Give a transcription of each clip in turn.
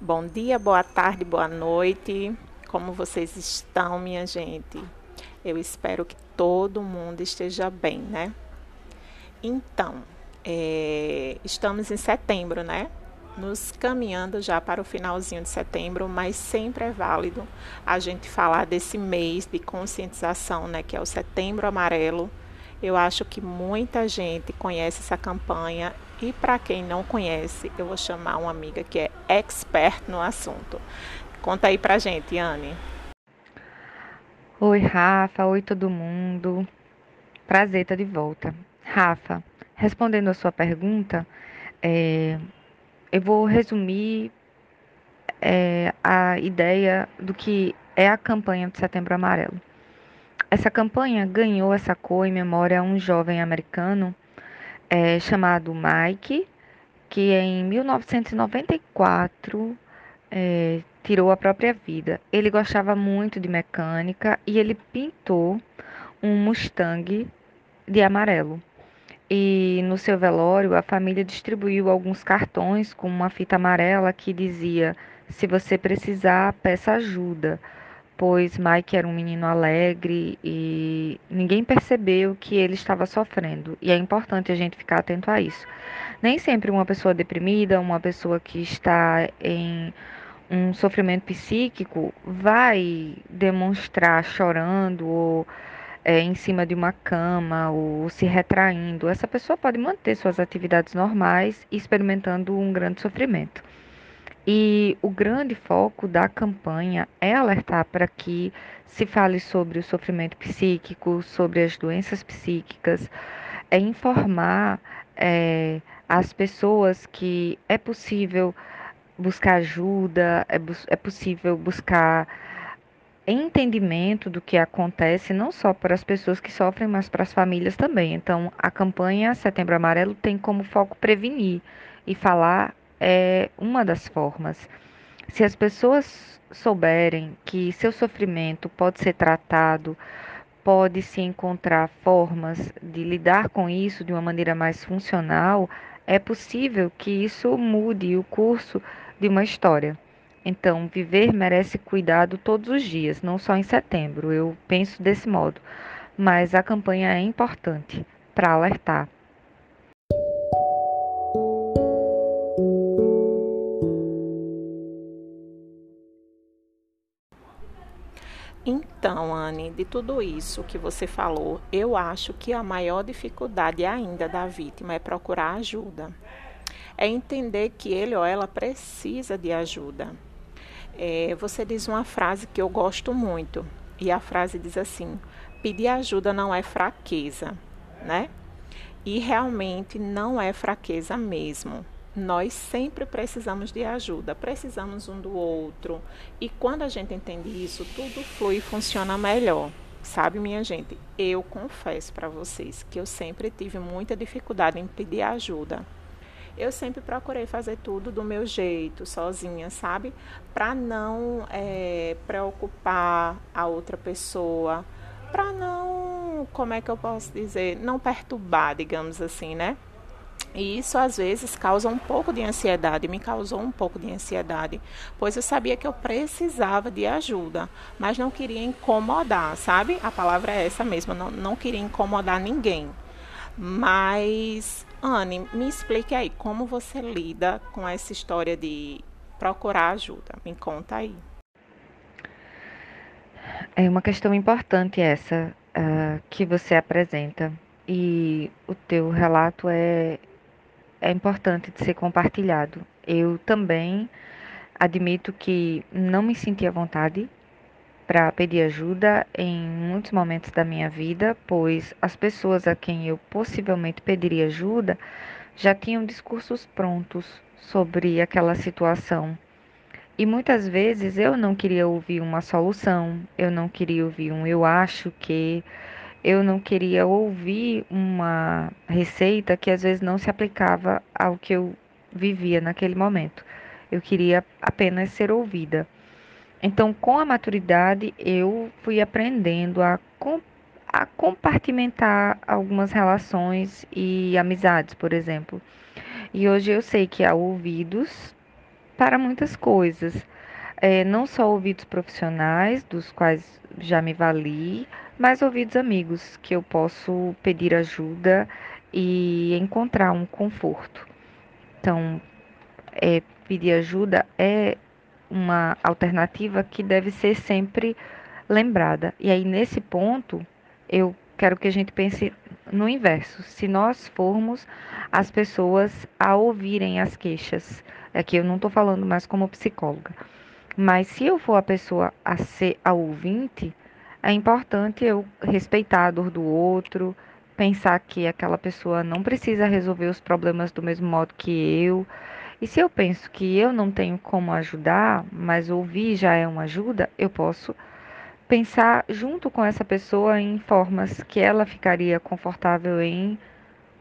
Bom dia, boa tarde, boa noite. Como vocês estão, minha gente? Eu espero que todo mundo esteja bem, né? Então, é, estamos em setembro, né? Nos caminhando já para o finalzinho de setembro, mas sempre é válido a gente falar desse mês de conscientização, né? Que é o Setembro Amarelo. Eu acho que muita gente conhece essa campanha e para quem não conhece, eu vou chamar uma amiga que é expert no assunto. Conta aí pra gente, Anne. Oi, Rafa. Oi, todo mundo. Prazer estar de volta. Rafa, respondendo a sua pergunta, é, eu vou resumir é, a ideia do que é a campanha de Setembro Amarelo. Essa campanha ganhou essa cor em memória a um jovem americano é, chamado Mike, que em 1994 é, tirou a própria vida. Ele gostava muito de mecânica e ele pintou um Mustang de amarelo. E no seu velório, a família distribuiu alguns cartões com uma fita amarela que dizia: Se você precisar, peça ajuda pois Mike era um menino alegre e ninguém percebeu que ele estava sofrendo. E é importante a gente ficar atento a isso. Nem sempre uma pessoa deprimida, uma pessoa que está em um sofrimento psíquico, vai demonstrar chorando ou é, em cima de uma cama ou se retraindo. Essa pessoa pode manter suas atividades normais experimentando um grande sofrimento. E o grande foco da campanha é alertar para que se fale sobre o sofrimento psíquico, sobre as doenças psíquicas, é informar é, as pessoas que é possível buscar ajuda, é, é possível buscar entendimento do que acontece, não só para as pessoas que sofrem, mas para as famílias também. Então, a campanha Setembro Amarelo tem como foco prevenir e falar é uma das formas. Se as pessoas souberem que seu sofrimento pode ser tratado, pode se encontrar formas de lidar com isso de uma maneira mais funcional, é possível que isso mude o curso de uma história. Então, viver merece cuidado todos os dias, não só em setembro. Eu penso desse modo. Mas a campanha é importante para alertar Então, Anne, de tudo isso que você falou, eu acho que a maior dificuldade ainda da vítima é procurar ajuda. É entender que ele ou ela precisa de ajuda. É, você diz uma frase que eu gosto muito, e a frase diz assim: pedir ajuda não é fraqueza, né? E realmente não é fraqueza mesmo. Nós sempre precisamos de ajuda, precisamos um do outro. E quando a gente entende isso, tudo flui e funciona melhor. Sabe, minha gente, eu confesso para vocês que eu sempre tive muita dificuldade em pedir ajuda. Eu sempre procurei fazer tudo do meu jeito, sozinha, sabe? Para não é, preocupar a outra pessoa, para não, como é que eu posso dizer, não perturbar, digamos assim, né? E isso às vezes causa um pouco de ansiedade, me causou um pouco de ansiedade, pois eu sabia que eu precisava de ajuda, mas não queria incomodar, sabe? A palavra é essa mesma, não, não queria incomodar ninguém. Mas, Anne, me explique aí como você lida com essa história de procurar ajuda. Me conta aí. É uma questão importante essa uh, que você apresenta. E o teu relato é é importante de ser compartilhado. Eu também admito que não me senti à vontade para pedir ajuda em muitos momentos da minha vida, pois as pessoas a quem eu possivelmente pediria ajuda já tinham discursos prontos sobre aquela situação. E muitas vezes eu não queria ouvir uma solução, eu não queria ouvir um eu acho que, eu não queria ouvir uma receita que às vezes não se aplicava ao que eu vivia naquele momento. Eu queria apenas ser ouvida. Então, com a maturidade, eu fui aprendendo a, a compartimentar algumas relações e amizades, por exemplo. E hoje eu sei que há ouvidos para muitas coisas. É, não só ouvidos profissionais, dos quais já me vali, mas ouvidos amigos, que eu posso pedir ajuda e encontrar um conforto. Então, é, pedir ajuda é uma alternativa que deve ser sempre lembrada. E aí, nesse ponto, eu quero que a gente pense no inverso. Se nós formos as pessoas a ouvirem as queixas, aqui eu não estou falando mais como psicóloga, mas se eu for a pessoa a ser a ouvinte, é importante eu respeitar a dor do outro, pensar que aquela pessoa não precisa resolver os problemas do mesmo modo que eu. E se eu penso que eu não tenho como ajudar, mas ouvir já é uma ajuda, eu posso pensar junto com essa pessoa em formas que ela ficaria confortável em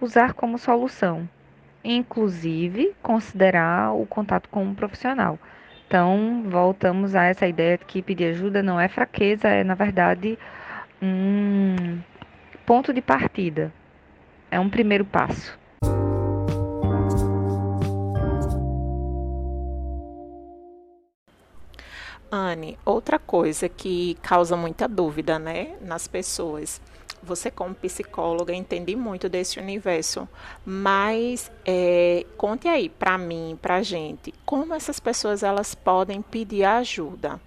usar como solução, inclusive considerar o contato com um profissional. Então, voltamos a essa ideia de que pedir ajuda não é fraqueza, é na verdade um ponto de partida. É um primeiro passo. Anne, outra coisa que causa muita dúvida, né, nas pessoas. Você, como psicóloga, entende muito desse universo, mas é, conte aí para mim, para gente, como essas pessoas elas podem pedir ajuda.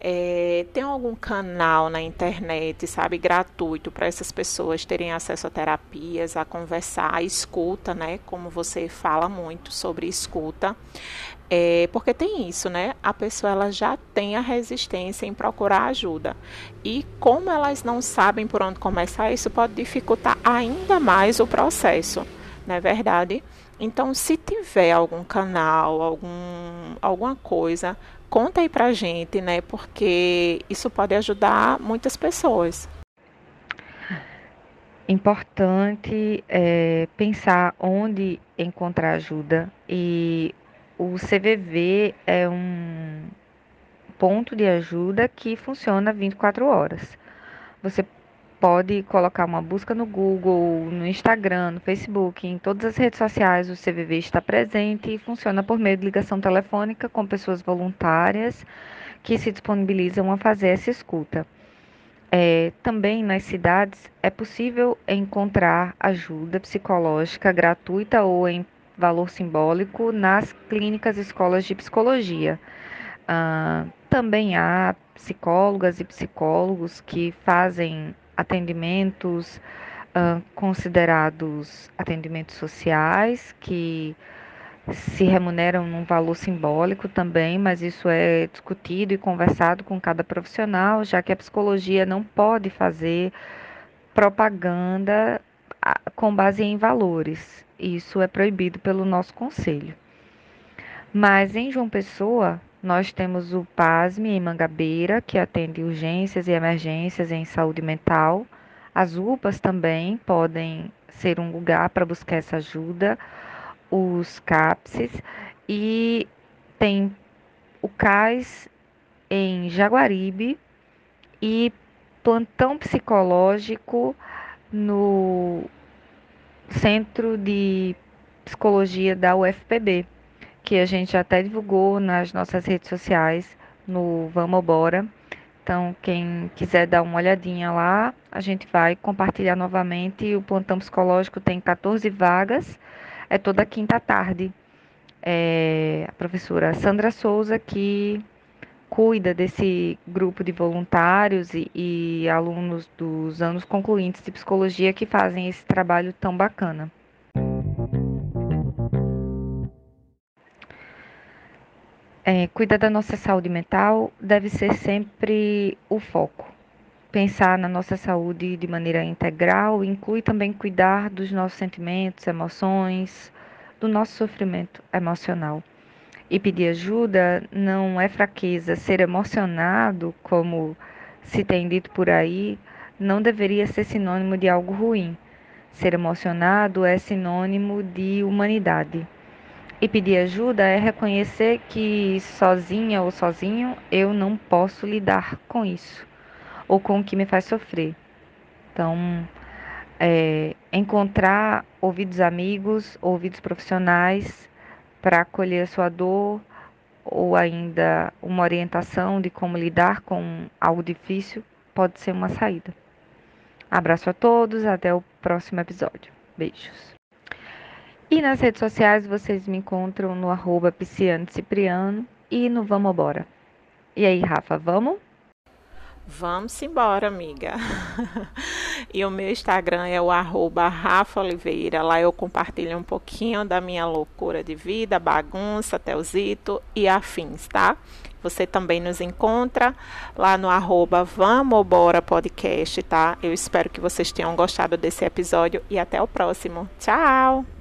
É, tem algum canal na internet, sabe, gratuito para essas pessoas terem acesso a terapias, a conversar, a escuta, né? Como você fala muito sobre escuta. É, porque tem isso, né? A pessoa ela já tem a resistência em procurar ajuda. E como elas não sabem por onde começar, isso pode dificultar ainda mais o processo, não é verdade? Então, se tiver algum canal, algum, alguma coisa, conta aí pra gente, né? Porque isso pode ajudar muitas pessoas. Importante é, pensar onde encontrar ajuda e o CVV é um ponto de ajuda que funciona 24 horas. Você pode colocar uma busca no Google, no Instagram, no Facebook, em todas as redes sociais, o CVV está presente e funciona por meio de ligação telefônica com pessoas voluntárias que se disponibilizam a fazer essa escuta. É, também nas cidades é possível encontrar ajuda psicológica gratuita ou em valor simbólico nas clínicas escolas de psicologia. Ah, também há psicólogas e psicólogos que fazem atendimentos ah, considerados atendimentos sociais, que se remuneram num valor simbólico também, mas isso é discutido e conversado com cada profissional, já que a psicologia não pode fazer propaganda com base em valores. Isso é proibido pelo nosso conselho. Mas em João Pessoa, nós temos o PASME em Mangabeira, que atende urgências e emergências em saúde mental. As UPAs também podem ser um lugar para buscar essa ajuda, os CAPSes, e tem o CAIS em Jaguaribe e plantão psicológico no Centro de Psicologia da UFPB, que a gente até divulgou nas nossas redes sociais no Vamos Bora. Então, quem quiser dar uma olhadinha lá, a gente vai compartilhar novamente. O plantão psicológico tem 14 vagas, é toda quinta tarde. É a professora Sandra Souza que cuida desse grupo de voluntários e, e alunos dos anos concluintes de psicologia que fazem esse trabalho tão bacana. É, cuidar da nossa saúde mental deve ser sempre o foco. Pensar na nossa saúde de maneira integral inclui também cuidar dos nossos sentimentos, emoções, do nosso sofrimento emocional e pedir ajuda não é fraqueza. Ser emocionado, como se tem dito por aí, não deveria ser sinônimo de algo ruim. Ser emocionado é sinônimo de humanidade. E pedir ajuda é reconhecer que sozinha ou sozinho eu não posso lidar com isso ou com o que me faz sofrer. Então, é, encontrar ouvidos amigos, ouvidos profissionais para acolher a sua dor ou ainda uma orientação de como lidar com algo difícil, pode ser uma saída. Abraço a todos, até o próximo episódio. Beijos. E nas redes sociais vocês me encontram no arroba Cipriano e no Vamos Bora. E aí, Rafa, vamos? Vamos embora, amiga. e o meu Instagram é o arroba Rafa Oliveira. Lá eu compartilho um pouquinho da minha loucura de vida, bagunça, telzito e afins, tá? Você também nos encontra lá no arroba Vamos Bora Podcast, tá? Eu espero que vocês tenham gostado desse episódio e até o próximo. Tchau!